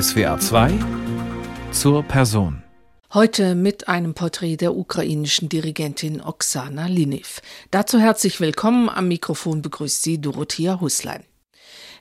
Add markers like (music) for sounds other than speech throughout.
SWA 2 zur Person. Heute mit einem Porträt der ukrainischen Dirigentin Oksana Linev. Dazu herzlich willkommen. Am Mikrofon begrüßt sie Dorothea Huslein.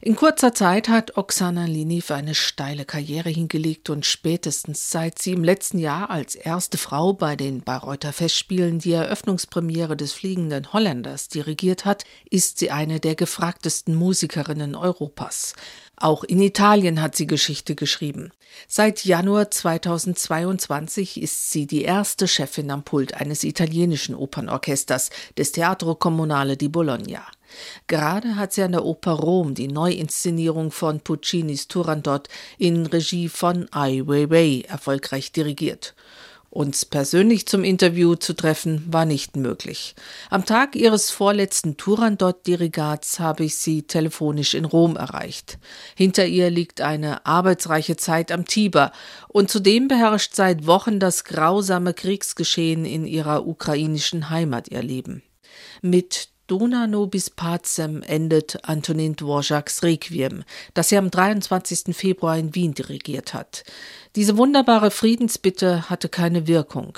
In kurzer Zeit hat Oksana Liniv eine steile Karriere hingelegt und spätestens seit sie im letzten Jahr als erste Frau bei den Bayreuther Festspielen die Eröffnungspremiere des Fliegenden Holländers dirigiert hat, ist sie eine der gefragtesten Musikerinnen Europas. Auch in Italien hat sie Geschichte geschrieben. Seit Januar 2022 ist sie die erste Chefin am Pult eines italienischen Opernorchesters, des Teatro Comunale di Bologna. Gerade hat sie an der Oper Rom die Neuinszenierung von Puccinis Turandot in Regie von Ai Weiwei erfolgreich dirigiert. Uns persönlich zum Interview zu treffen war nicht möglich. Am Tag ihres vorletzten Turandot-Dirigats habe ich sie telefonisch in Rom erreicht. Hinter ihr liegt eine arbeitsreiche Zeit am Tiber und zudem beherrscht seit Wochen das grausame Kriegsgeschehen in ihrer ukrainischen Heimat ihr Leben. Mit Dona nobis pacem endet Antonin Dvořáks Requiem, das er am 23. Februar in Wien dirigiert hat. Diese wunderbare Friedensbitte hatte keine Wirkung,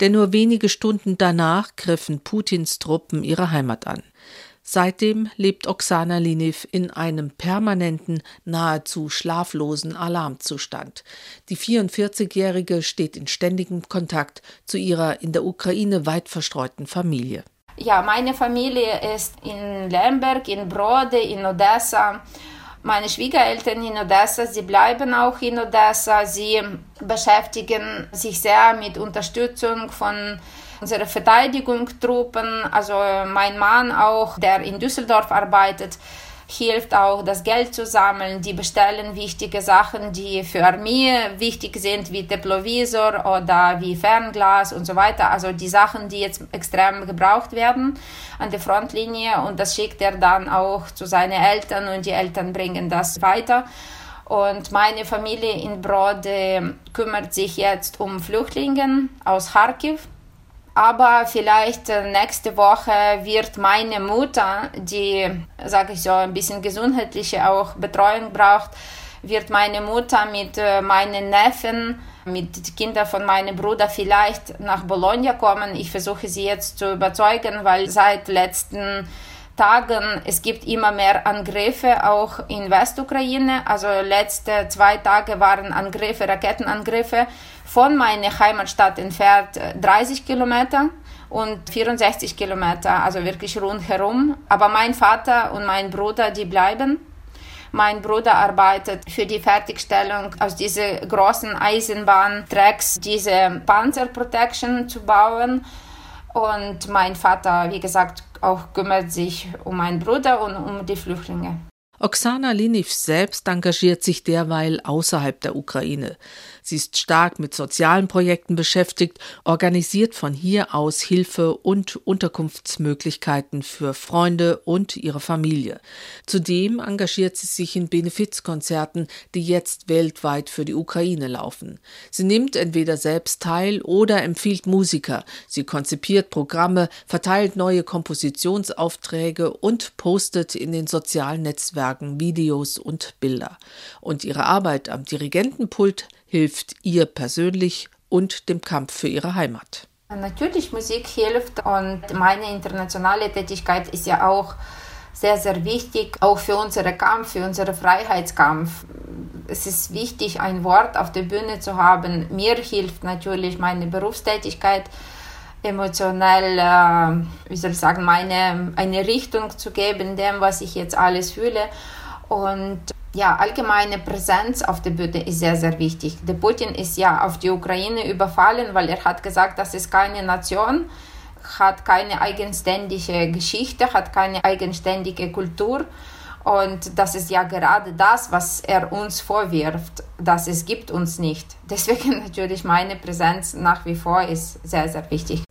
denn nur wenige Stunden danach griffen Putins Truppen ihre Heimat an. Seitdem lebt Oksana Liniv in einem permanenten, nahezu schlaflosen Alarmzustand. Die 44-Jährige steht in ständigem Kontakt zu ihrer in der Ukraine weit verstreuten Familie. Ja, meine Familie ist in Lemberg, in Brode, in Odessa. Meine Schwiegereltern in Odessa, sie bleiben auch in Odessa. Sie beschäftigen sich sehr mit Unterstützung von unseren Verteidigungstruppen. Also mein Mann auch, der in Düsseldorf arbeitet, hilft auch, das Geld zu sammeln. Die bestellen wichtige Sachen, die für Armee wichtig sind, wie Deplovisor oder wie Fernglas und so weiter. Also die Sachen, die jetzt extrem gebraucht werden an der Frontlinie. Und das schickt er dann auch zu seinen Eltern und die Eltern bringen das weiter. Und meine Familie in Brode kümmert sich jetzt um Flüchtlinge aus Kharkiv aber vielleicht äh, nächste Woche wird meine Mutter, die, sage ich so, ein bisschen gesundheitliche auch Betreuung braucht, wird meine Mutter mit äh, meinen Neffen, mit Kindern von meinem Bruder vielleicht nach Bologna kommen. Ich versuche sie jetzt zu überzeugen, weil seit letzten Tagen, es gibt immer mehr Angriffe auch in Westukraine. Also letzte zwei Tage waren Angriffe, Rakettenangriffe von meiner Heimatstadt entfernt 30 äh, Kilometer und 64 Kilometer, also wirklich rundherum. Aber mein Vater und mein Bruder, die bleiben. Mein Bruder arbeitet für die Fertigstellung aus diesen großen Eisenbahntracks, diese Panzerprotection zu bauen. Und mein Vater, wie gesagt, auch kümmert sich um meinen Bruder und um die Flüchtlinge. Oksana Liniv selbst engagiert sich derweil außerhalb der Ukraine. Sie ist stark mit sozialen Projekten beschäftigt, organisiert von hier aus Hilfe und Unterkunftsmöglichkeiten für Freunde und ihre Familie. Zudem engagiert sie sich in Benefizkonzerten, die jetzt weltweit für die Ukraine laufen. Sie nimmt entweder selbst teil oder empfiehlt Musiker. Sie konzipiert Programme, verteilt neue Kompositionsaufträge und postet in den sozialen Netzwerken Videos und Bilder. Und ihre Arbeit am Dirigentenpult hilft ihr persönlich und dem Kampf für ihre Heimat. Natürlich, Musik hilft und meine internationale Tätigkeit ist ja auch sehr, sehr wichtig, auch für unseren Kampf, für unseren Freiheitskampf. Es ist wichtig, ein Wort auf der Bühne zu haben. Mir hilft natürlich meine Berufstätigkeit emotionell, äh, wie soll ich sagen, meine, eine Richtung zu geben, dem, was ich jetzt alles fühle. Und ja, allgemeine Präsenz auf der Bühne ist sehr, sehr wichtig. Der Putin ist ja auf die Ukraine überfallen, weil er hat gesagt, das ist keine Nation, hat keine eigenständige Geschichte, hat keine eigenständige Kultur. Und das ist ja gerade das, was er uns vorwirft, dass es gibt uns nicht. Deswegen (laughs) natürlich meine Präsenz nach wie vor ist sehr, sehr wichtig.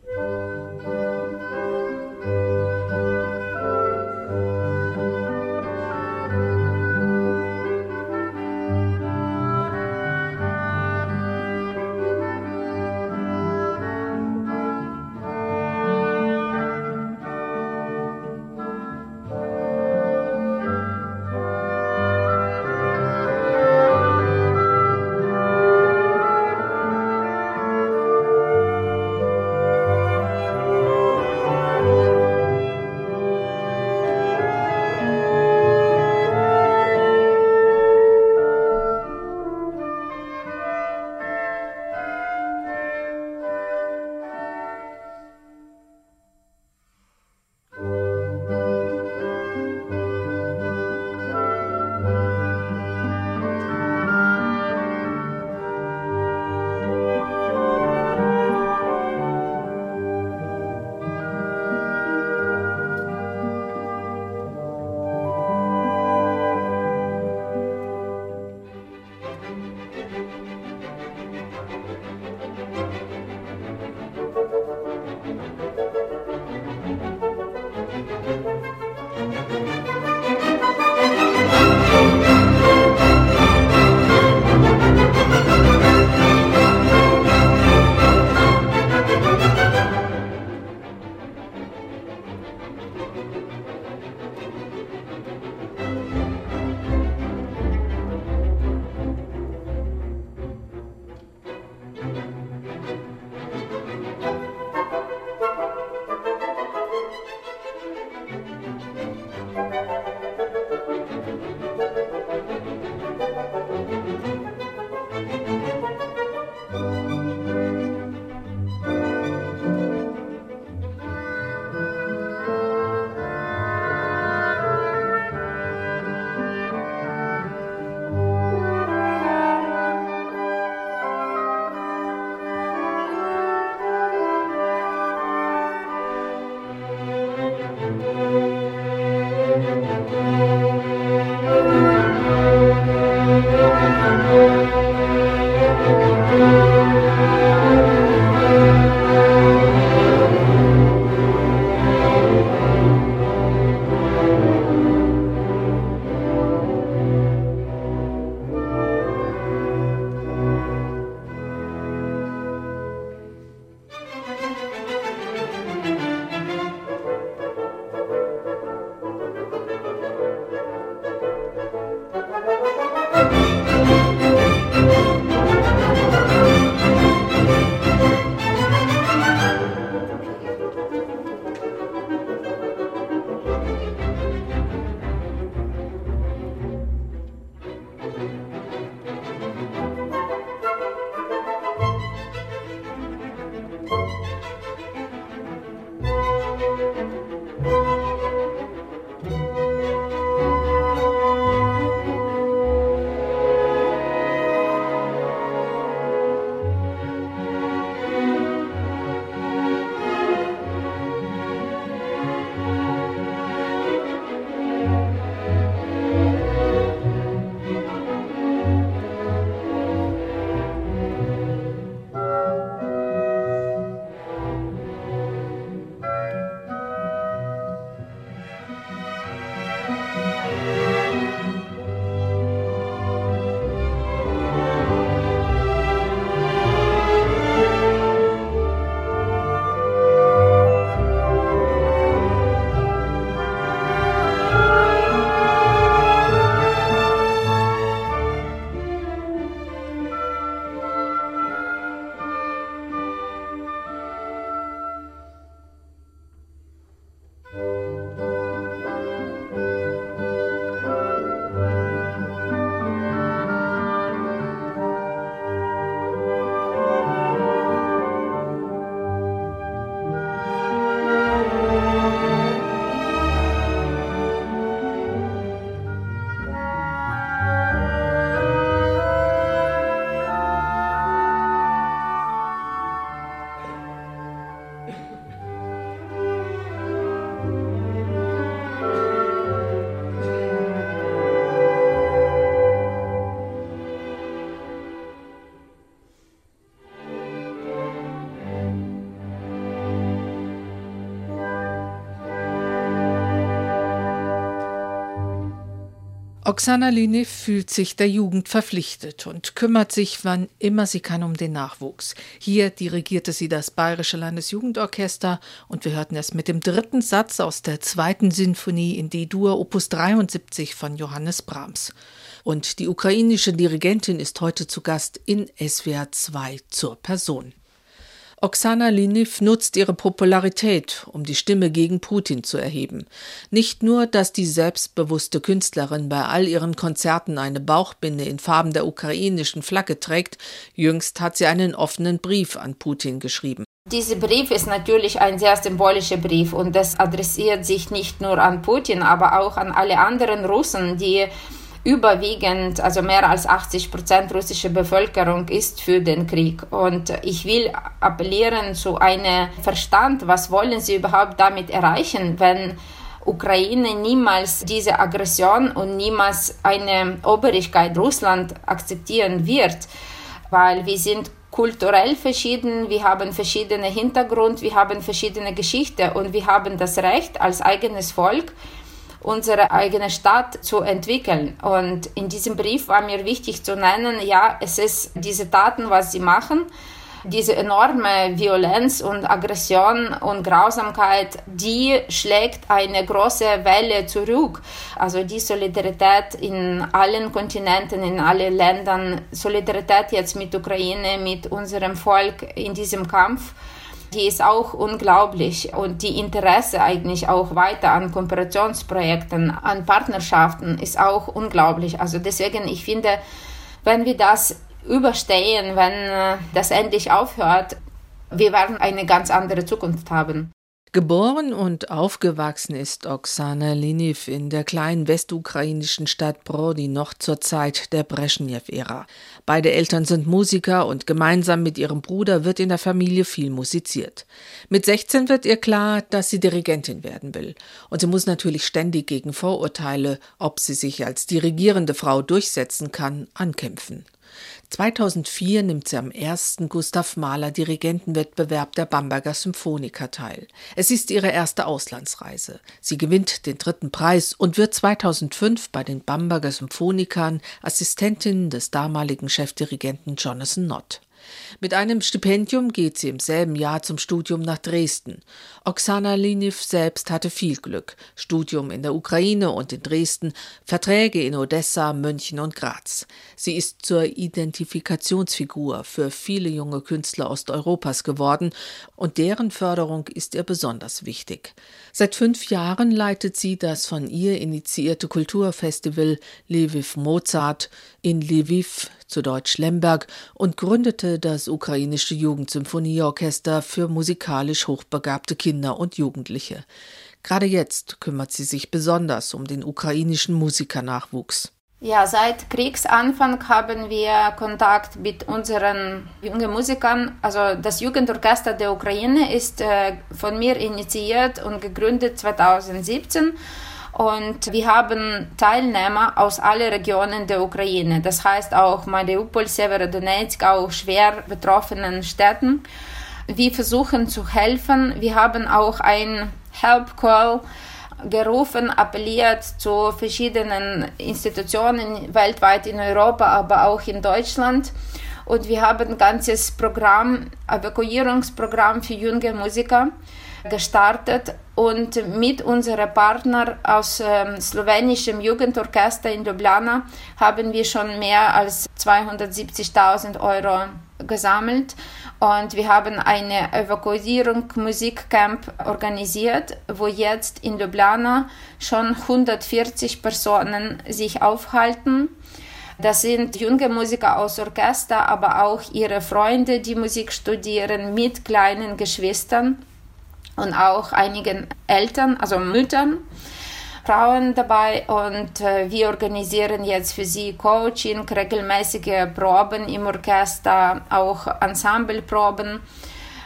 Oksana Linev fühlt sich der Jugend verpflichtet und kümmert sich, wann immer sie kann, um den Nachwuchs. Hier dirigierte sie das Bayerische Landesjugendorchester und wir hörten es mit dem dritten Satz aus der zweiten Sinfonie in D-Dur Opus 73 von Johannes Brahms. Und die ukrainische Dirigentin ist heute zu Gast in SWR 2 zur Person. Oksana Liniv nutzt ihre Popularität, um die Stimme gegen Putin zu erheben. Nicht nur, dass die selbstbewusste Künstlerin bei all ihren Konzerten eine Bauchbinde in Farben der ukrainischen Flagge trägt, jüngst hat sie einen offenen Brief an Putin geschrieben. Dieser Brief ist natürlich ein sehr symbolischer Brief und das adressiert sich nicht nur an Putin, aber auch an alle anderen Russen, die überwiegend, also mehr als 80 Prozent russischer Bevölkerung ist für den Krieg. Und ich will appellieren zu einem Verstand, was wollen sie überhaupt damit erreichen, wenn Ukraine niemals diese Aggression und niemals eine Obrigkeit Russland akzeptieren wird, weil wir sind kulturell verschieden, wir haben verschiedene Hintergrund, wir haben verschiedene Geschichte und wir haben das Recht als eigenes Volk unsere eigene Stadt zu entwickeln. Und in diesem Brief war mir wichtig zu nennen, ja, es ist diese Taten, was sie machen, diese enorme Violenz und Aggression und Grausamkeit, die schlägt eine große Welle zurück. Also die Solidarität in allen Kontinenten, in allen Ländern, Solidarität jetzt mit Ukraine, mit unserem Volk in diesem Kampf die ist auch unglaublich und die Interesse eigentlich auch weiter an Kooperationsprojekten, an Partnerschaften ist auch unglaublich. Also deswegen, ich finde, wenn wir das überstehen, wenn äh, das endlich aufhört, wir werden eine ganz andere Zukunft haben. Geboren und aufgewachsen ist Oksana Liniv in der kleinen westukrainischen Stadt Brody noch zur Zeit der Brezhnev-Ära. Beide Eltern sind Musiker und gemeinsam mit ihrem Bruder wird in der Familie viel musiziert. Mit 16 wird ihr klar, dass sie Dirigentin werden will. Und sie muss natürlich ständig gegen Vorurteile, ob sie sich als dirigierende Frau durchsetzen kann, ankämpfen. 2004 nimmt sie am ersten Gustav Mahler Dirigentenwettbewerb der Bamberger Symphoniker teil. Es ist ihre erste Auslandsreise. Sie gewinnt den dritten Preis und wird 2005 bei den Bamberger Symphonikern Assistentin des damaligen Chefdirigenten Jonathan Nott. Mit einem Stipendium geht sie im selben Jahr zum Studium nach Dresden. Oksana Liniv selbst hatte viel Glück. Studium in der Ukraine und in Dresden, Verträge in Odessa, München und Graz. Sie ist zur Identifikationsfigur für viele junge Künstler Osteuropas geworden und deren Förderung ist ihr besonders wichtig. Seit fünf Jahren leitet sie das von ihr initiierte Kulturfestival Lviv Mozart in Lviv, zu Deutsch Lemberg, und gründete das ukrainische Jugendsymphonieorchester für musikalisch hochbegabte Kinder und Jugendliche. Gerade jetzt kümmert sie sich besonders um den ukrainischen Musikernachwuchs. Ja, seit Kriegsanfang haben wir Kontakt mit unseren jungen Musikern. Also das Jugendorchester der Ukraine ist äh, von mir initiiert und gegründet 2017 und wir haben Teilnehmer aus allen Regionen der Ukraine. Das heißt auch Mariupol, Severodonetsk, auch schwer betroffenen Städten. Wir versuchen zu helfen. Wir haben auch ein Help Call gerufen, appelliert zu verschiedenen Institutionen weltweit in Europa, aber auch in Deutschland. Und wir haben ein ganzes Programm, Evakuierungsprogramm für junge Musiker gestartet und mit unseren Partnern aus ähm, slowenischem Jugendorchester in Ljubljana haben wir schon mehr als 270.000 Euro gesammelt und wir haben eine Evakuierung Musikcamp organisiert, wo jetzt in Ljubljana schon 140 Personen sich aufhalten. Das sind junge Musiker aus Orchester, aber auch ihre Freunde, die Musik studieren, mit kleinen Geschwistern und auch einigen Eltern, also Müttern, Frauen dabei. Und äh, wir organisieren jetzt für sie Coaching, regelmäßige Proben im Orchester, auch Ensembleproben,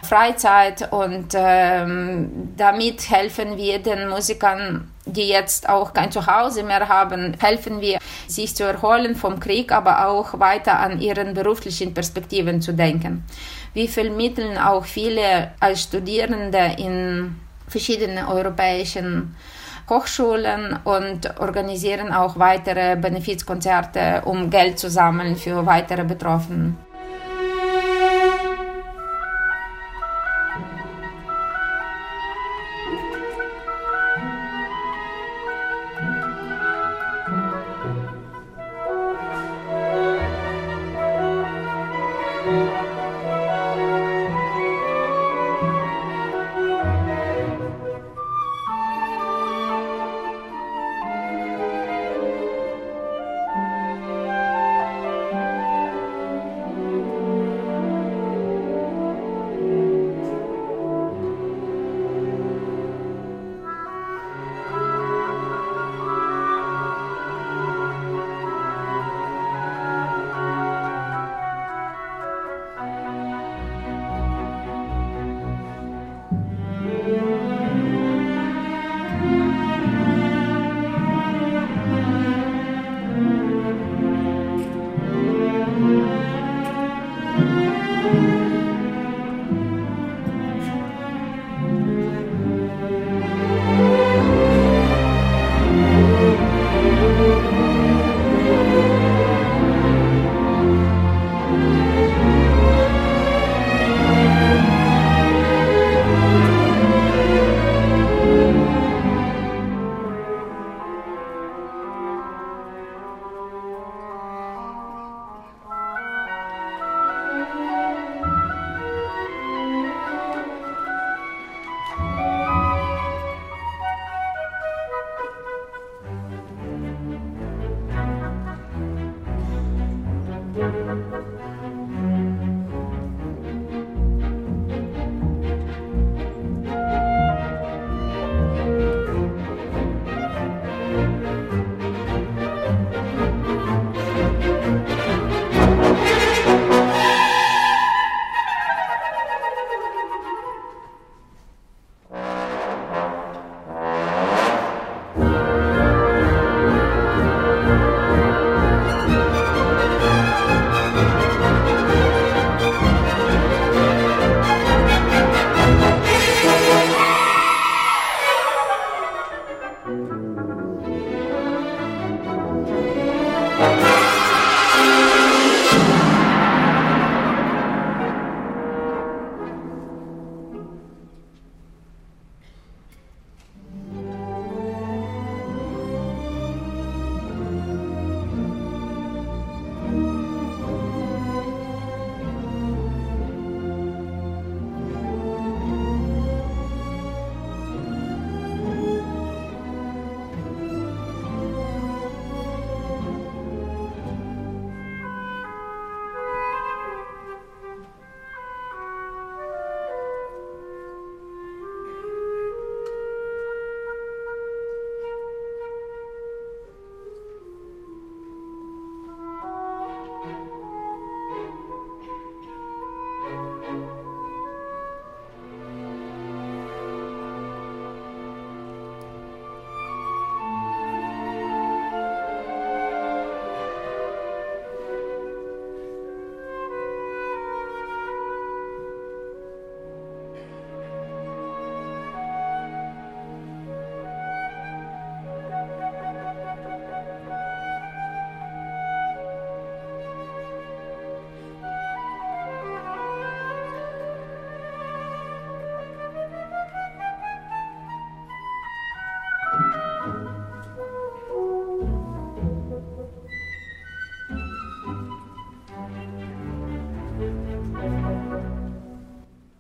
Freizeit und ähm, damit helfen wir den Musikern, die jetzt auch kein Zuhause mehr haben, helfen wir, sich zu erholen vom Krieg, aber auch weiter an ihren beruflichen Perspektiven zu denken. Wir vermitteln auch viele als Studierende in verschiedenen europäischen Kochschulen und organisieren auch weitere Benefizkonzerte, um Geld zu sammeln für weitere Betroffene.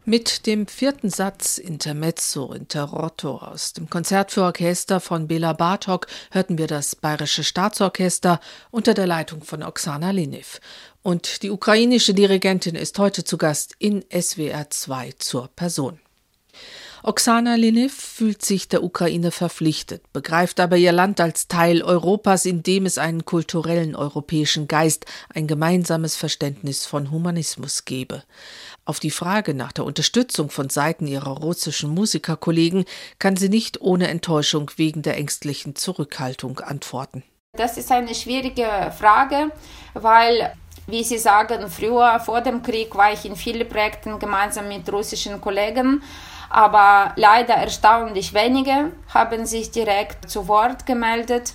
Mit dem vierten Satz Intermezzo Interrotto aus dem Konzert für Orchester von Bela Bartok hörten wir das Bayerische Staatsorchester unter der Leitung von Oksana Linev. Und die ukrainische Dirigentin ist heute zu Gast in SWR 2 zur Person. Oksana Linev fühlt sich der Ukraine verpflichtet, begreift aber ihr Land als Teil Europas, in dem es einen kulturellen europäischen Geist, ein gemeinsames Verständnis von Humanismus gebe. Auf die Frage nach der Unterstützung von Seiten ihrer russischen Musikerkollegen kann sie nicht ohne Enttäuschung wegen der ängstlichen Zurückhaltung antworten. Das ist eine schwierige Frage, weil wie Sie sagen, früher vor dem Krieg war ich in vielen Projekten gemeinsam mit russischen Kollegen Aber leider erstaunlich wenige haben sich direkt zu Wort gemeldet.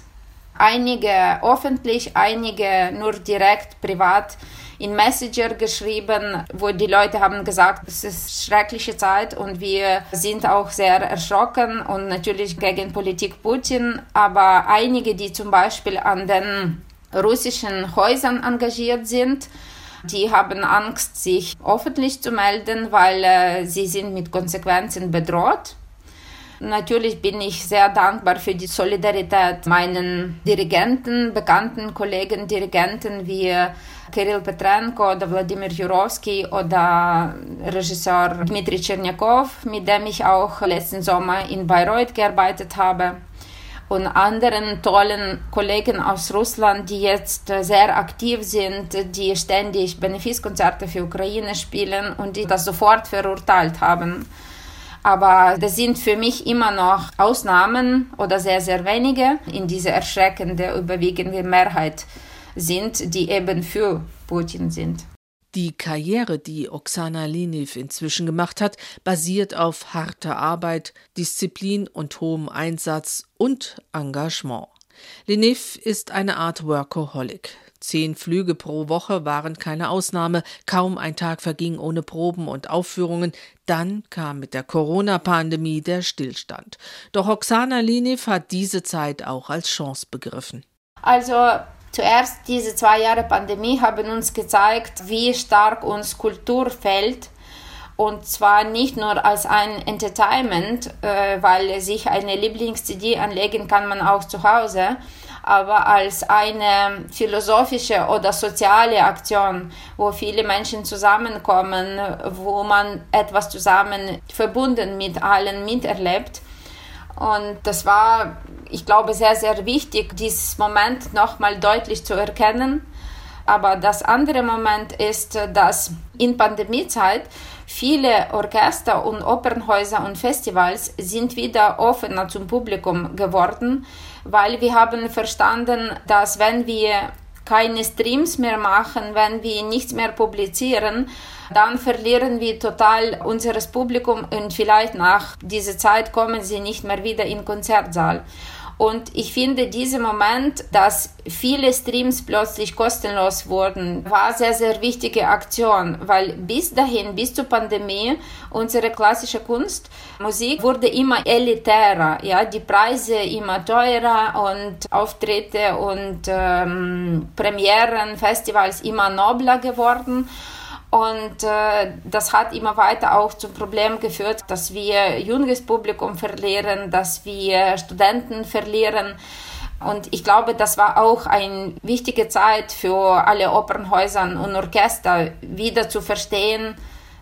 Einige öffentlich, einige nur direkt privat in Messenger geschrieben, wo die Leute haben gesagt, es ist schreckliche Zeit und wir sind auch sehr erschrocken und natürlich gegen Politik Putin. Aber einige, die zum Beispiel an den russischen Häusern engagiert sind, die haben Angst, sich öffentlich zu melden, weil äh, sie sind mit Konsequenzen bedroht. Natürlich bin ich sehr dankbar für die Solidarität meinen Dirigenten, bekannten Kollegen, Dirigenten wie Kirill Petrenko oder Wladimir Jurowski oder Regisseur Dmitri Tschernjakov, mit dem ich auch letzten Sommer in Bayreuth gearbeitet habe und anderen tollen Kollegen aus Russland, die jetzt sehr aktiv sind, die ständig Benefizkonzerte für Ukraine spielen und die das sofort verurteilt haben. Aber das sind für mich immer noch Ausnahmen oder sehr, sehr wenige in dieser erschreckenden, überwiegenden Mehrheit sind, die eben für Putin sind. Die Karriere, die Oksana Liniv inzwischen gemacht hat, basiert auf harter Arbeit, Disziplin und hohem Einsatz und Engagement. Liniv ist eine Art Workaholic. Zehn Flüge pro Woche waren keine Ausnahme, kaum ein Tag verging ohne Proben und Aufführungen, dann kam mit der Corona-Pandemie der Stillstand. Doch Oksana Liniv hat diese Zeit auch als Chance begriffen. Also Zuerst diese zwei Jahre Pandemie haben uns gezeigt, wie stark uns Kultur fällt. Und zwar nicht nur als ein Entertainment, äh, weil sich eine Lieblings-CD anlegen kann man auch zu Hause, aber als eine philosophische oder soziale Aktion, wo viele Menschen zusammenkommen, wo man etwas zusammen verbunden mit allen miterlebt. Und das war ich glaube, sehr, sehr wichtig, dieses Moment nochmal deutlich zu erkennen. Aber das andere Moment ist, dass in Pandemiezeit viele Orchester und Opernhäuser und Festivals sind wieder offener zum Publikum geworden, weil wir haben verstanden, dass wenn wir keine Streams mehr machen, wenn wir nichts mehr publizieren, dann verlieren wir total unseres Publikum und vielleicht nach dieser Zeit kommen sie nicht mehr wieder in den Konzertsaal. Und ich finde, dieser Moment, dass viele Streams plötzlich kostenlos wurden, war sehr, sehr wichtige Aktion, weil bis dahin, bis zur Pandemie, unsere klassische Kunst, Musik wurde immer elitärer, ja, die Preise immer teurer und Auftritte und ähm, Premieren, Festivals immer nobler geworden. Und äh, das hat immer weiter auch zum Problem geführt, dass wir junges Publikum verlieren, dass wir Studenten verlieren. Und ich glaube, das war auch eine wichtige Zeit für alle Opernhäuser und Orchester, wieder zu verstehen,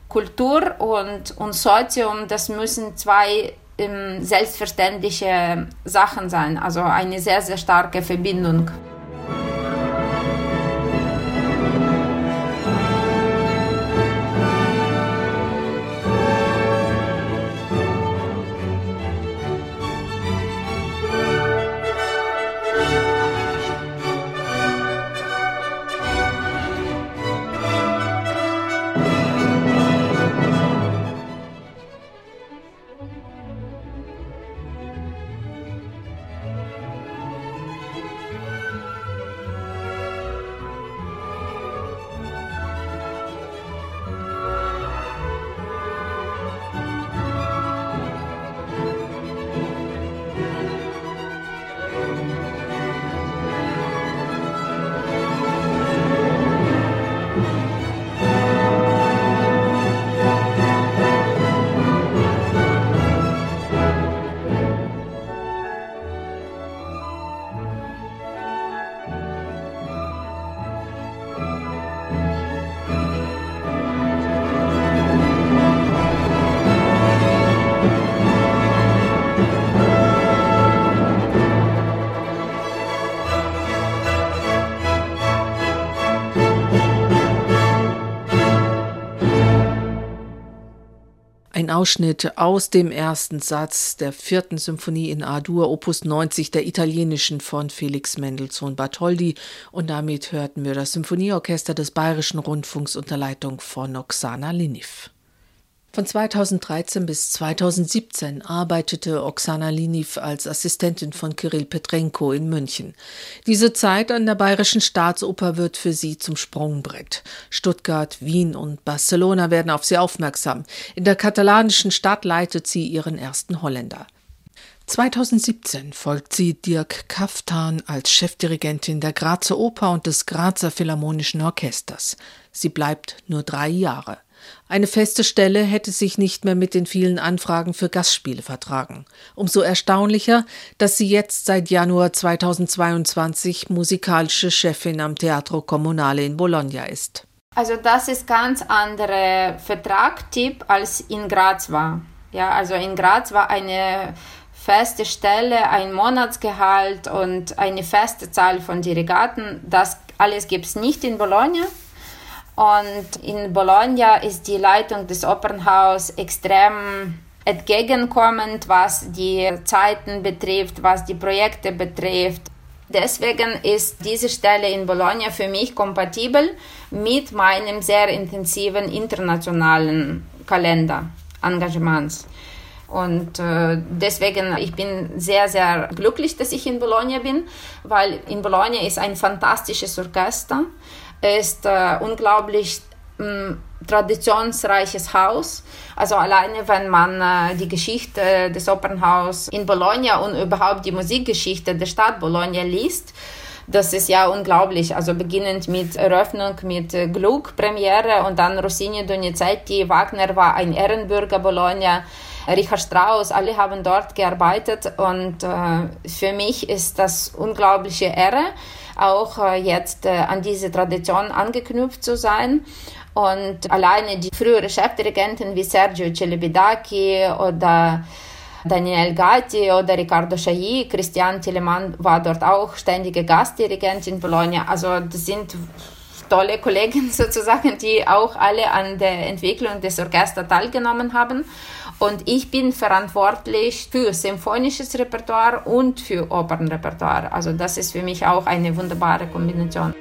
Kultur und, und Sozium, das müssen zwei ähm, selbstverständliche Sachen sein, also eine sehr, sehr starke Verbindung. Ausschnitt aus dem ersten Satz der vierten Symphonie in A-Dur, Opus 90 der italienischen von Felix Mendelssohn Bartholdy. Und damit hörten wir das Symphonieorchester des Bayerischen Rundfunks unter Leitung von Oksana Liniv. Von 2013 bis 2017 arbeitete Oksana Liniv als Assistentin von Kirill Petrenko in München. Diese Zeit an der Bayerischen Staatsoper wird für sie zum Sprungbrett. Stuttgart, Wien und Barcelona werden auf sie aufmerksam. In der katalanischen Stadt leitet sie ihren ersten Holländer. 2017 folgt sie Dirk Kaftan als Chefdirigentin der Grazer Oper und des Grazer Philharmonischen Orchesters. Sie bleibt nur drei Jahre. Eine feste Stelle hätte sich nicht mehr mit den vielen Anfragen für Gastspiele vertragen. Umso erstaunlicher, dass sie jetzt seit Januar 2022 musikalische Chefin am Teatro Comunale in Bologna ist. Also das ist ganz anderer Vertragtyp als in Graz war. Ja, also in Graz war eine feste Stelle, ein Monatsgehalt und eine feste Zahl von Dirigaten. Das alles gibt es nicht in Bologna. Und in Bologna ist die Leitung des Opernhaus extrem entgegenkommend, was die Zeiten betrifft, was die Projekte betrifft. Deswegen ist diese Stelle in Bologna für mich kompatibel mit meinem sehr intensiven internationalen Kalender Engagements. Und äh, deswegen, ich bin sehr, sehr glücklich, dass ich in Bologna bin, weil in Bologna ist ein fantastisches Orchester ist äh, unglaublich mm, traditionsreiches Haus. Also alleine, wenn man äh, die Geschichte des Opernhaus in Bologna und überhaupt die Musikgeschichte der Stadt Bologna liest, das ist ja unglaublich. Also beginnend mit Eröffnung, mit äh, Gluck, Premiere und dann Rossini, Donizetti, Wagner war ein Ehrenbürger Bologna. Richard Strauss, alle haben dort gearbeitet und äh, für mich ist das unglaubliche Ehre, auch äh, jetzt äh, an diese Tradition angeknüpft zu sein. Und alleine die frühere Chefdirigenten wie Sergio Celebidaki oder Daniel Gatti oder Riccardo Chailly, Christian Telemann war dort auch ständige Gastdirigent in Bologna. Also das sind tolle Kollegen (laughs) sozusagen, die auch alle an der Entwicklung des Orchesters teilgenommen haben. Und ich bin verantwortlich für symphonisches Repertoire und für Opernrepertoire. Also das ist für mich auch eine wunderbare Kombination.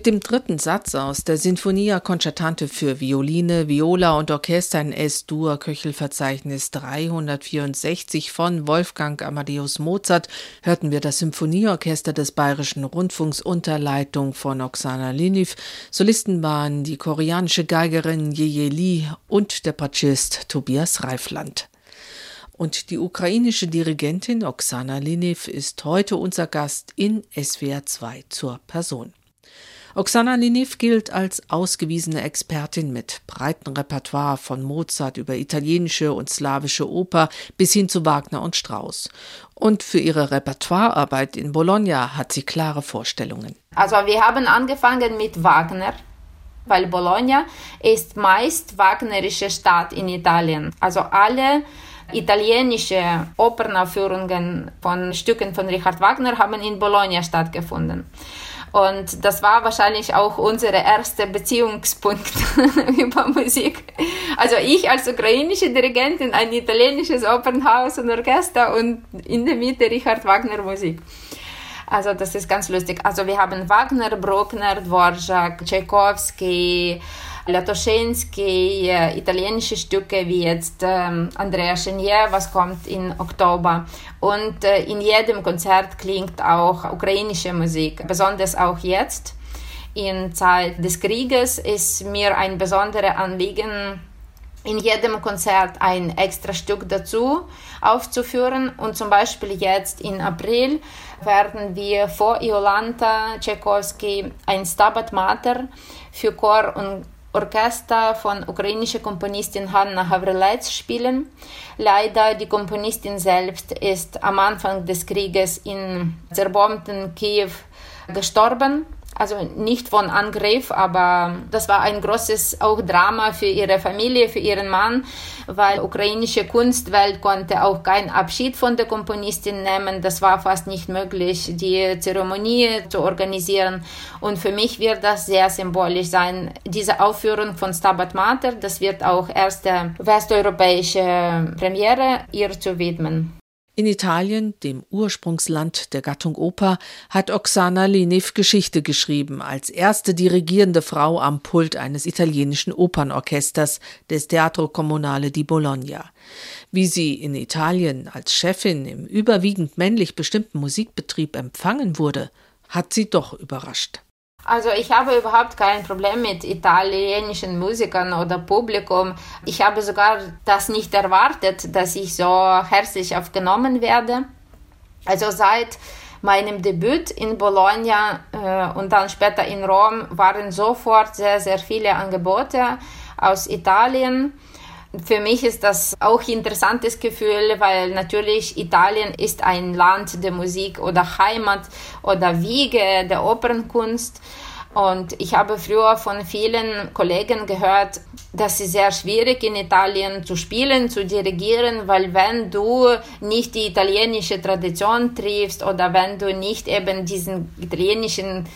Mit dem dritten Satz aus der Sinfonia Concertante für Violine, Viola und Orchester in S-Dur-Köchelverzeichnis 364 von Wolfgang Amadeus Mozart hörten wir das Symphonieorchester des Bayerischen Rundfunks unter Leitung von Oksana Liniv. Solisten waren die koreanische Geigerin Jeje Lee und der Patschist Tobias Reifland. Und die ukrainische Dirigentin Oksana Liniv ist heute unser Gast in SWR 2 zur Person. Oksana Liniv gilt als ausgewiesene Expertin mit breitem Repertoire von Mozart über italienische und slawische Oper bis hin zu Wagner und Strauss. Und für ihre Repertoirearbeit in Bologna hat sie klare Vorstellungen. Also wir haben angefangen mit Wagner weil Bologna ist meist wagnerische Stadt in Italien. Also alle italienische Opernaufführungen von Stücken von Richard Wagner haben in Bologna stattgefunden. Und das war wahrscheinlich auch unser erster Beziehungspunkt (laughs) über Musik. Also ich als ukrainische Dirigentin, ein italienisches Opernhaus und Orchester und in der Mitte Richard Wagner Musik. Also das ist ganz lustig. Also wir haben Wagner, Bruckner, Dvorak, Tchaikovsky, Latoschensky, äh, italienische Stücke wie jetzt ähm, Andrea Chenier, was kommt im Oktober. Und äh, in jedem Konzert klingt auch ukrainische Musik, besonders auch jetzt. In Zeit des Krieges ist mir ein besonderes Anliegen, in jedem Konzert ein extra Stück dazu aufzuführen. Und zum Beispiel jetzt im April werden wir vor Iolanta Tchaikovsky ein Stabat Mater für Chor und Orchester von ukrainischer Komponistin Hanna Havrelets spielen. Leider die Komponistin selbst ist am Anfang des Krieges in zerbombten Kiew gestorben also nicht von Angriff, aber das war ein großes auch Drama für ihre Familie, für ihren Mann, weil ukrainische Kunstwelt konnte auch keinen Abschied von der Komponistin nehmen. Das war fast nicht möglich, die Zeremonie zu organisieren. Und für mich wird das sehr symbolisch sein. Diese Aufführung von Stabat Mater, das wird auch erste westeuropäische Premiere ihr zu widmen. In Italien, dem Ursprungsland der Gattung Oper, hat Oksana Liniv Geschichte geschrieben, als erste dirigierende Frau am Pult eines italienischen Opernorchesters des Teatro Comunale di Bologna. Wie sie in Italien als Chefin im überwiegend männlich bestimmten Musikbetrieb empfangen wurde, hat sie doch überrascht. Also ich habe überhaupt kein Problem mit italienischen Musikern oder Publikum. Ich habe sogar das nicht erwartet, dass ich so herzlich aufgenommen werde. Also seit meinem Debüt in Bologna äh, und dann später in Rom waren sofort sehr, sehr viele Angebote aus Italien. Für mich ist das auch ein interessantes Gefühl, weil natürlich Italien ist ein Land der Musik oder Heimat oder Wiege der Opernkunst. Und ich habe früher von vielen Kollegen gehört, dass es sehr schwierig in Italien zu spielen, zu dirigieren, weil wenn du nicht die italienische Tradition triffst oder wenn du nicht eben diesen italienischen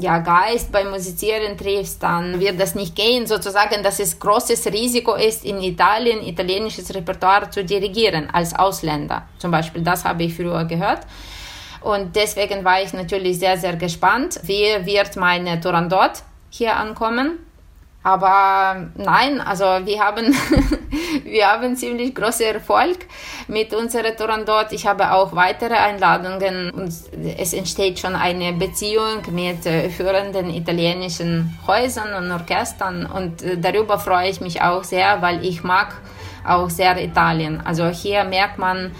ja, Geist beim Musizieren triffst, dann wird das nicht gehen. Sozusagen, dass es großes Risiko ist, in Italien italienisches Repertoire zu dirigieren als Ausländer. Zum Beispiel, das habe ich früher gehört. Und deswegen war ich natürlich sehr, sehr gespannt, wie wird meine Turandot hier ankommen. Aber nein, also wir haben, (laughs) wir haben ziemlich großen Erfolg mit unserer Turandot. Ich habe auch weitere Einladungen und es entsteht schon eine Beziehung mit äh, führenden italienischen Häusern und Orchestern und äh, darüber freue ich mich auch sehr, weil ich mag auch sehr Italien. Also hier merkt man,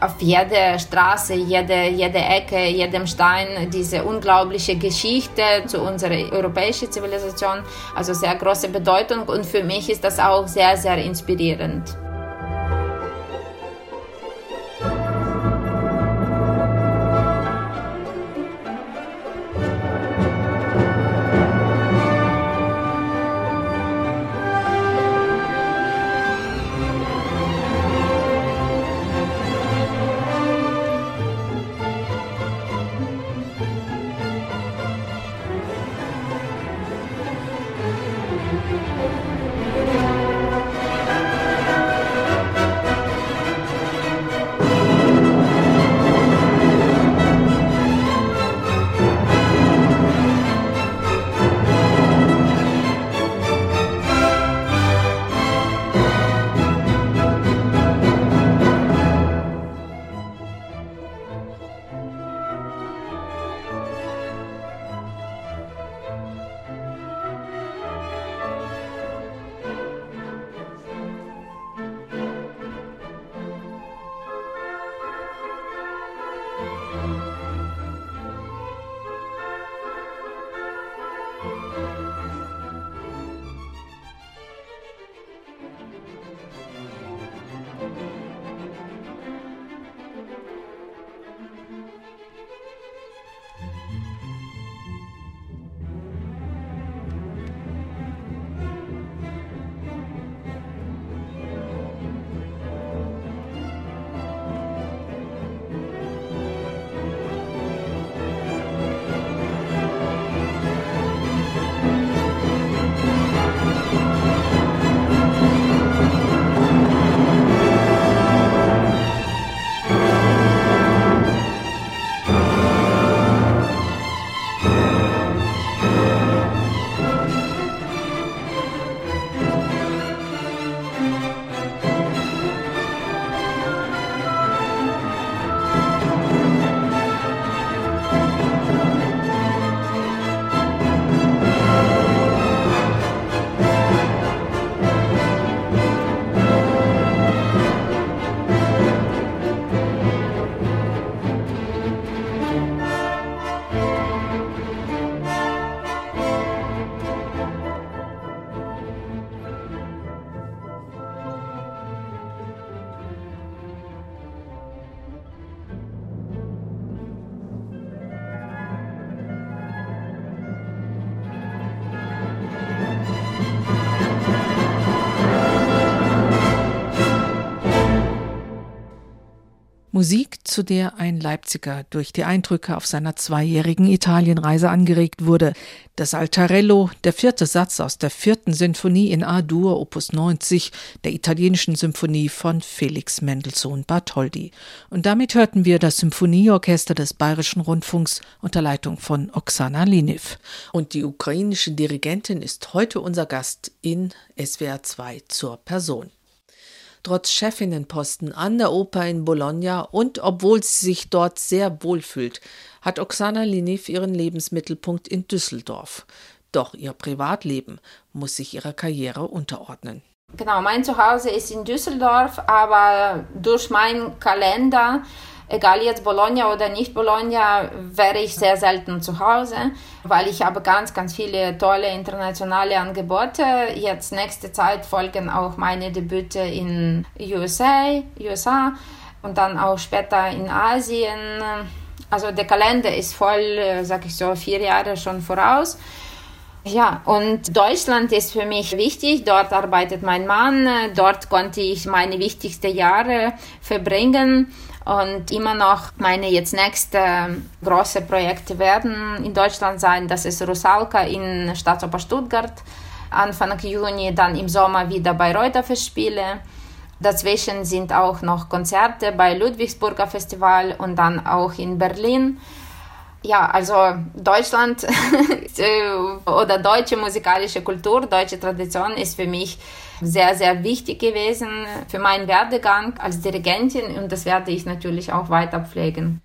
auf jeder Straße, jede, jede Ecke, jedem Stein diese unglaubliche Geschichte zu unserer europäischen Zivilisation, also sehr große Bedeutung und für mich ist das auch sehr, sehr inspirierend. Musik, zu der ein Leipziger durch die Eindrücke auf seiner zweijährigen Italienreise angeregt wurde. Das Altarello, der vierte Satz aus der vierten Sinfonie in A-Dur, Opus 90, der italienischen Symphonie von Felix Mendelssohn Bartholdy. Und damit hörten wir das Symphonieorchester des Bayerischen Rundfunks unter Leitung von Oksana Liniv. Und die ukrainische Dirigentin ist heute unser Gast in SWR 2 zur Person trotz Chefinnenposten an der Oper in Bologna und obwohl sie sich dort sehr wohl fühlt, hat Oksana Liniv ihren Lebensmittelpunkt in Düsseldorf. Doch ihr Privatleben muss sich ihrer Karriere unterordnen. Genau, mein Zuhause ist in Düsseldorf, aber durch meinen Kalender egal jetzt Bologna oder nicht Bologna, wäre ich sehr selten zu Hause, weil ich habe ganz, ganz viele tolle internationale Angebote. Jetzt nächste Zeit folgen auch meine Debüte in USA, USA und dann auch später in Asien. Also der Kalender ist voll, sag ich so, vier Jahre schon voraus. Ja, und Deutschland ist für mich wichtig. Dort arbeitet mein Mann. Dort konnte ich meine wichtigsten Jahre verbringen. Und immer noch meine jetzt nächste große Projekte werden in Deutschland sein. Das ist Rusalka in Staatsoper Stuttgart. Anfang Juni, dann im Sommer wieder bei Reuter Festspiele. Dazwischen sind auch noch Konzerte bei Ludwigsburger Festival und dann auch in Berlin. Ja, also Deutschland (laughs) oder deutsche musikalische Kultur, deutsche Tradition ist für mich sehr, sehr wichtig gewesen für meinen Werdegang als Dirigentin und das werde ich natürlich auch weiter pflegen.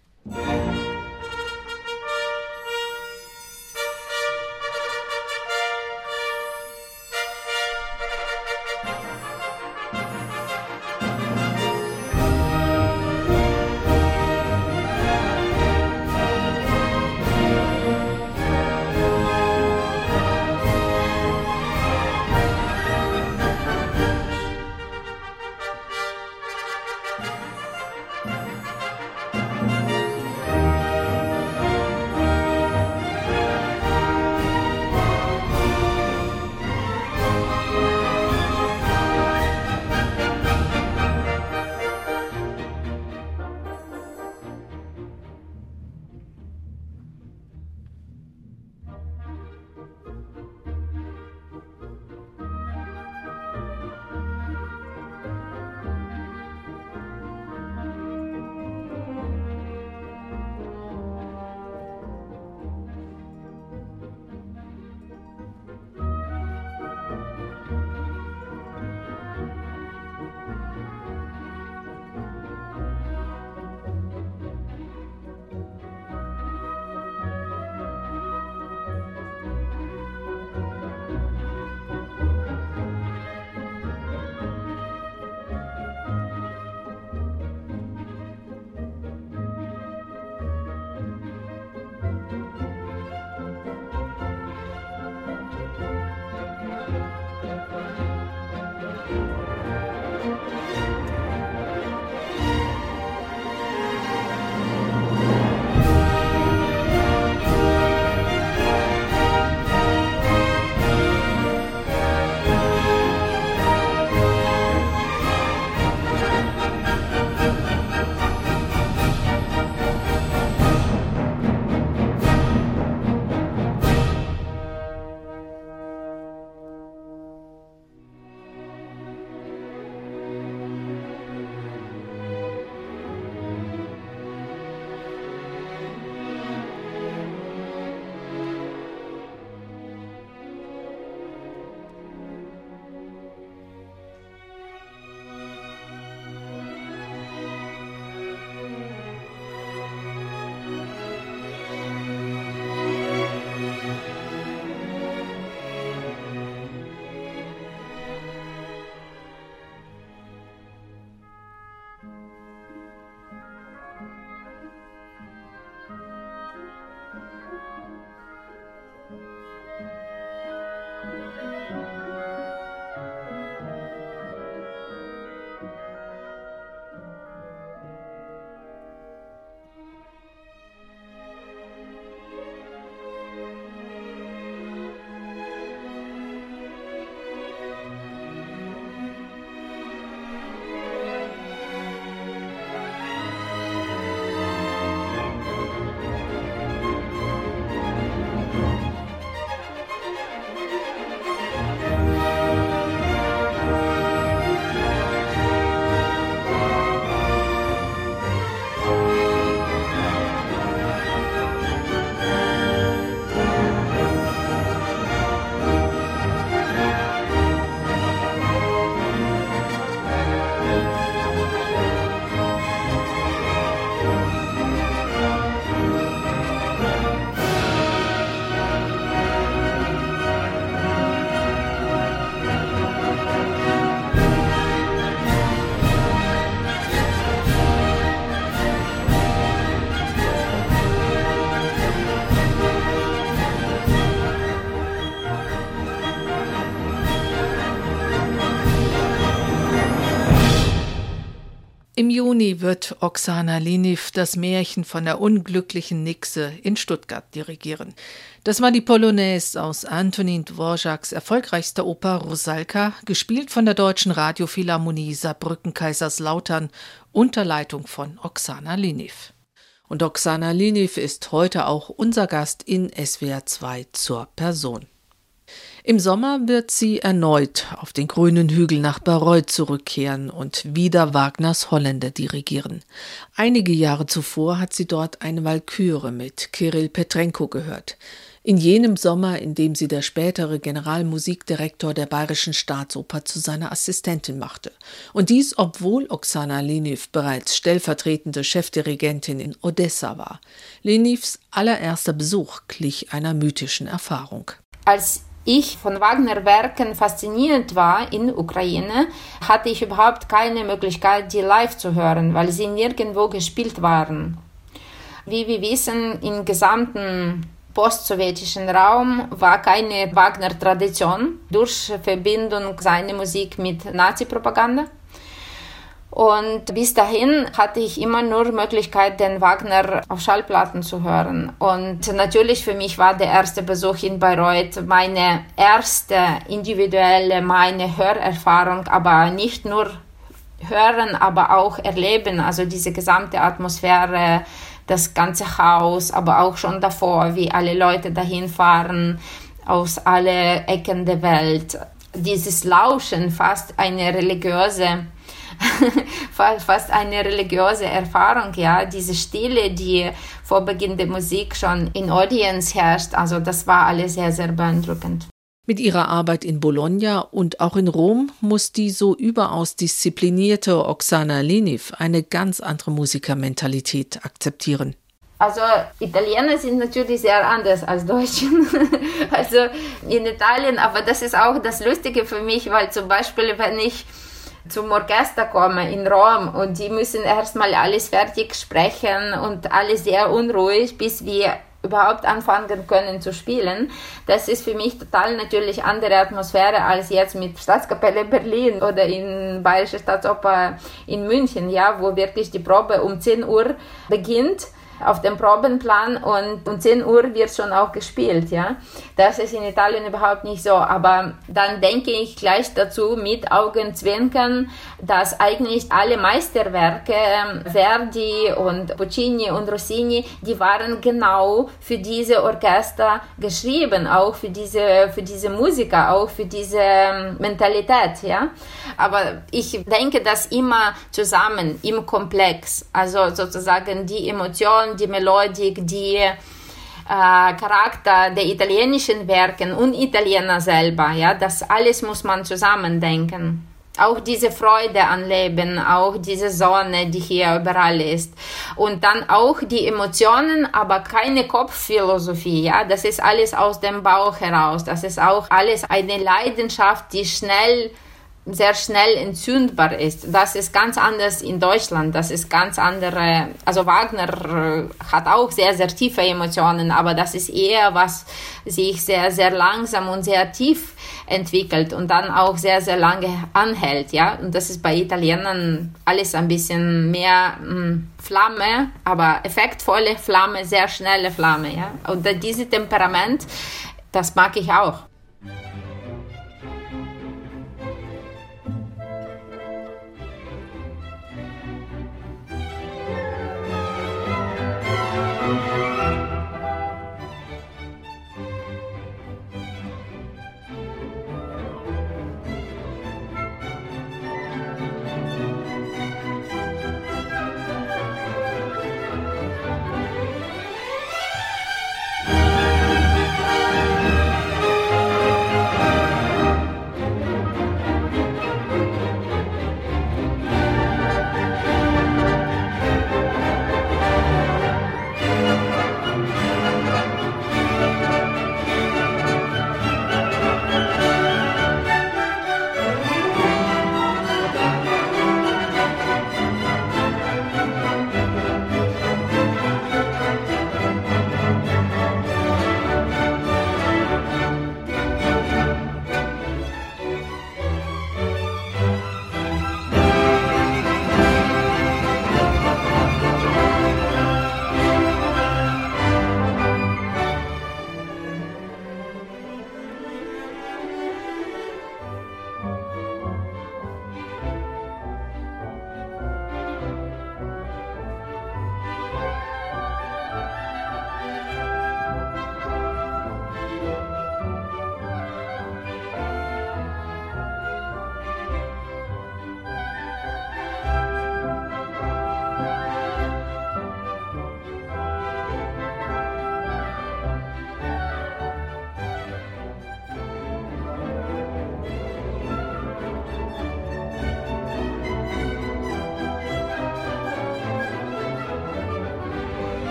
Juni wird Oksana Liniv das Märchen von der unglücklichen Nixe in Stuttgart dirigieren. Das war die Polonaise aus Antonin Dvořáks erfolgreichster Oper Rosalka, gespielt von der Deutschen Radiophilharmonie Saarbrücken-Kaiserslautern unter Leitung von Oksana Liniv. Und Oksana Liniv ist heute auch unser Gast in SWR 2 zur Person. Im Sommer wird sie erneut auf den grünen Hügel nach Bayreuth zurückkehren und wieder Wagners Holländer dirigieren. Einige Jahre zuvor hat sie dort eine Walküre mit Kirill Petrenko gehört. In jenem Sommer, in dem sie der spätere Generalmusikdirektor der Bayerischen Staatsoper zu seiner Assistentin machte. Und dies, obwohl Oksana Leniv bereits stellvertretende Chefdirigentin in Odessa war. Lenivs allererster Besuch glich einer mythischen Erfahrung. Als ich von Wagner-Werken fasziniert war in Ukraine, hatte ich überhaupt keine Möglichkeit, die live zu hören, weil sie nirgendwo gespielt waren. Wie wir wissen, im gesamten post-sowjetischen Raum war keine Wagner-Tradition durch Verbindung seiner Musik mit Nazi-Propaganda. Und bis dahin hatte ich immer nur Möglichkeit, den Wagner auf Schallplatten zu hören. Und natürlich für mich war der erste Besuch in Bayreuth meine erste individuelle, meine Hörerfahrung, aber nicht nur hören, aber auch erleben. Also diese gesamte Atmosphäre, das ganze Haus, aber auch schon davor, wie alle Leute dahin fahren aus allen Ecken der Welt. Dieses Lauschen, fast eine religiöse (laughs) fast eine religiöse Erfahrung, ja, diese Stille, die vor Beginn der Musik schon in Audience herrscht, also das war alles sehr, sehr beeindruckend. Mit ihrer Arbeit in Bologna und auch in Rom muss die so überaus disziplinierte Oksana Leniv eine ganz andere Musikermentalität akzeptieren. Also Italiener sind natürlich sehr anders als Deutschen. (laughs) also in Italien, aber das ist auch das Lustige für mich, weil zum Beispiel, wenn ich zum Orchester komme in Rom und die müssen erstmal alles fertig sprechen und alles sehr unruhig, bis wir überhaupt anfangen können zu spielen. Das ist für mich total natürlich andere Atmosphäre als jetzt mit Staatskapelle Berlin oder in Bayerische Staatsoper in München, ja, wo wirklich die Probe um 10 Uhr beginnt auf dem Probenplan und um 10 Uhr wird schon auch gespielt, ja. Das ist in Italien überhaupt nicht so, aber dann denke ich gleich dazu mit Augenzwinkern, dass eigentlich alle Meisterwerke, ähm, Verdi und Puccini und Rossini, die waren genau für diese Orchester geschrieben, auch für diese, für diese Musiker, auch für diese ähm, Mentalität, ja. Aber ich denke, dass immer zusammen im Komplex, also sozusagen die Emotionen, die Melodik, die äh, Charakter der italienischen Werken und Italiener selber. Ja, das alles muss man zusammen denken. Auch diese Freude an Leben, auch diese Sonne, die hier überall ist. Und dann auch die Emotionen, aber keine Kopfphilosophie. Ja, das ist alles aus dem Bauch heraus. Das ist auch alles eine Leidenschaft, die schnell sehr schnell entzündbar ist. Das ist ganz anders in Deutschland. Das ist ganz andere. Also Wagner äh, hat auch sehr, sehr tiefe Emotionen, aber das ist eher was sich sehr, sehr langsam und sehr tief entwickelt und dann auch sehr, sehr lange anhält. Ja, und das ist bei Italienern alles ein bisschen mehr mh, hm, Flamme, aber effektvolle Flamme, sehr schnelle Flamme. Ja, und dieses Temperament, das mag ich auch.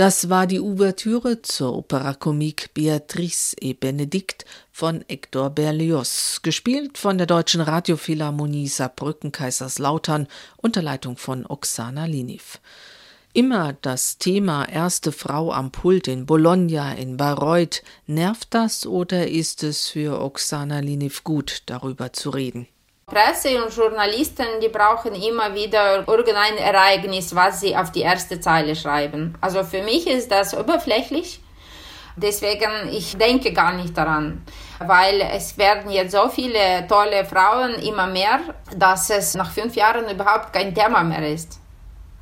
Das war die Ouvertüre zur Opera Comique Beatrice et Benedikt von Hector Berlioz, gespielt von der Deutschen Radiophilharmonie Saarbrücken Kaiserslautern unter Leitung von Oksana Liniv. Immer das Thema erste Frau am Pult in Bologna, in Bayreuth, nervt das oder ist es für Oksana Liniv gut, darüber zu reden? Presse und Journalisten, die brauchen immer wieder irgendein Ereignis, was sie auf die erste Zeile schreiben. Also für mich ist das überflächlich. Deswegen, ich denke gar nicht daran, weil es werden jetzt so viele tolle Frauen immer mehr, dass es nach fünf Jahren überhaupt kein Thema mehr ist.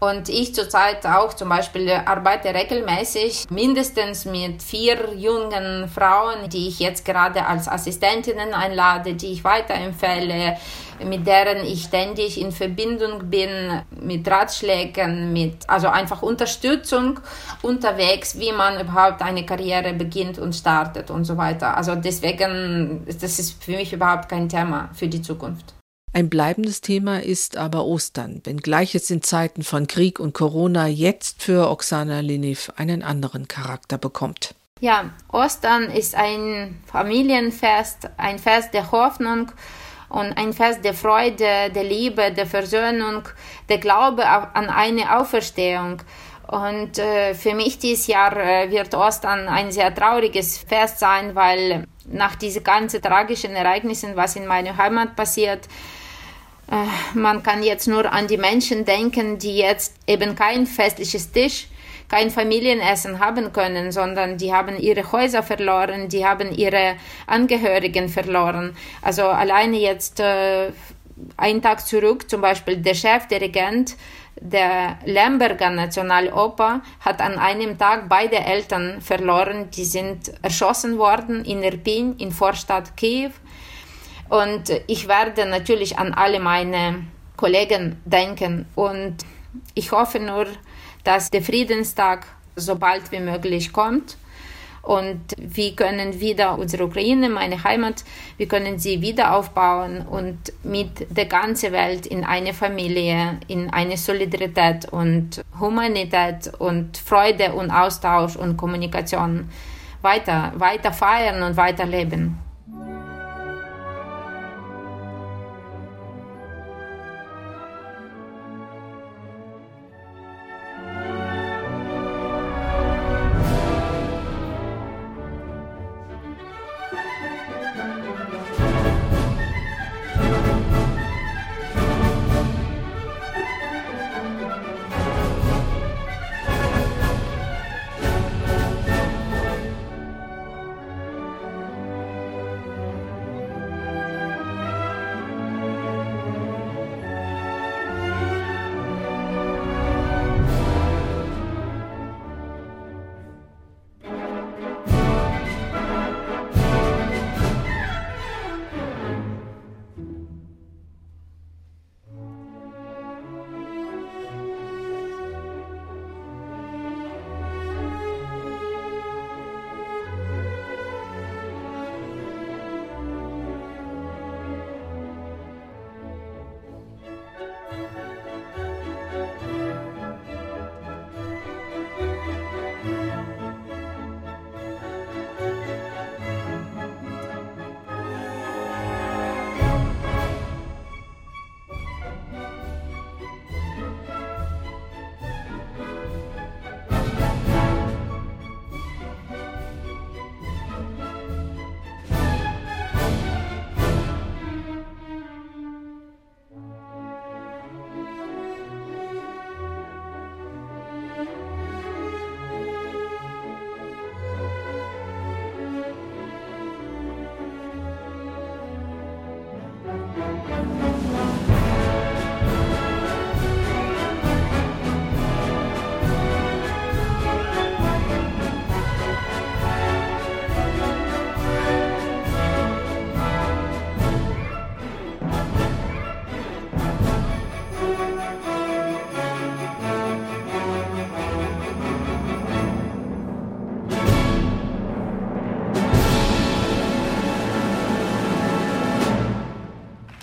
Und ich zurzeit auch zum Beispiel arbeite regelmäßig mindestens mit vier jungen Frauen, die ich jetzt gerade als Assistentinnen einlade, die ich weiterempfehle, mit deren ich ständig in Verbindung bin, mit Ratschlägen, mit, also einfach Unterstützung unterwegs, wie man überhaupt eine Karriere beginnt und startet und so weiter. Also deswegen, das ist für mich überhaupt kein Thema für die Zukunft. Ein bleibendes Thema ist aber Ostern, wenngleich es in Zeiten von Krieg und Corona jetzt für Oksana Liniv einen anderen Charakter bekommt. Ja, Ostern ist ein Familienfest, ein Fest der Hoffnung und ein Fest der Freude, der Liebe, der Versöhnung, der Glaube an eine Auferstehung. Und äh, für mich dieses Jahr äh, wird Ostern ein sehr trauriges Fest sein, weil nach diesen ganzen tragischen Ereignissen, was in meiner Heimat passiert, man kann jetzt nur an die Menschen denken, die jetzt eben kein festliches Tisch, kein Familienessen haben können, sondern die haben ihre Häuser verloren, die haben ihre Angehörigen verloren. Also alleine jetzt äh, einen Tag zurück, zum Beispiel der Chefdirigent der Lemberger Nationaloper hat an einem Tag beide Eltern verloren. Die sind erschossen worden in Irpin, in Vorstadt Kiew. Und ich werde natürlich an alle meine Kollegen denken. Und ich hoffe nur, dass der Friedenstag so bald wie möglich kommt und wie können wieder unsere Ukraine, meine Heimat, wir können sie wieder aufbauen und mit der ganzen Welt in eine Familie, in eine Solidarität und Humanität und Freude und Austausch und Kommunikation weiter, weiter feiern und weiterleben.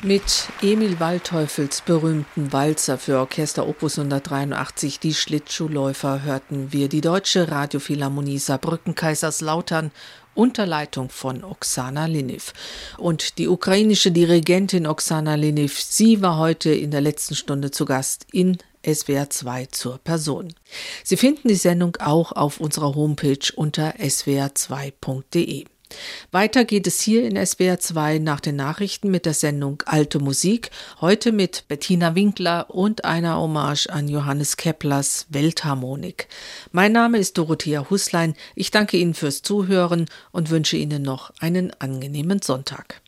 Mit Emil Waldteufels berühmten Walzer für Orchester Opus 183 Die Schlittschuhläufer hörten wir die Deutsche Radiophilharmonie Saarbrücken Kaiserslautern unter Leitung von Oksana Liniv. Und die ukrainische Dirigentin Oksana Liniv, sie war heute in der letzten Stunde zu Gast in SWR 2 zur Person. Sie finden die Sendung auch auf unserer Homepage unter swr2.de. Weiter geht es hier in SWR 2 nach den Nachrichten mit der Sendung Alte Musik, heute mit Bettina Winkler und einer Hommage an Johannes Keplers Weltharmonik. Mein Name ist Dorothea Huslein. Ich danke Ihnen fürs Zuhören und wünsche Ihnen noch einen angenehmen Sonntag.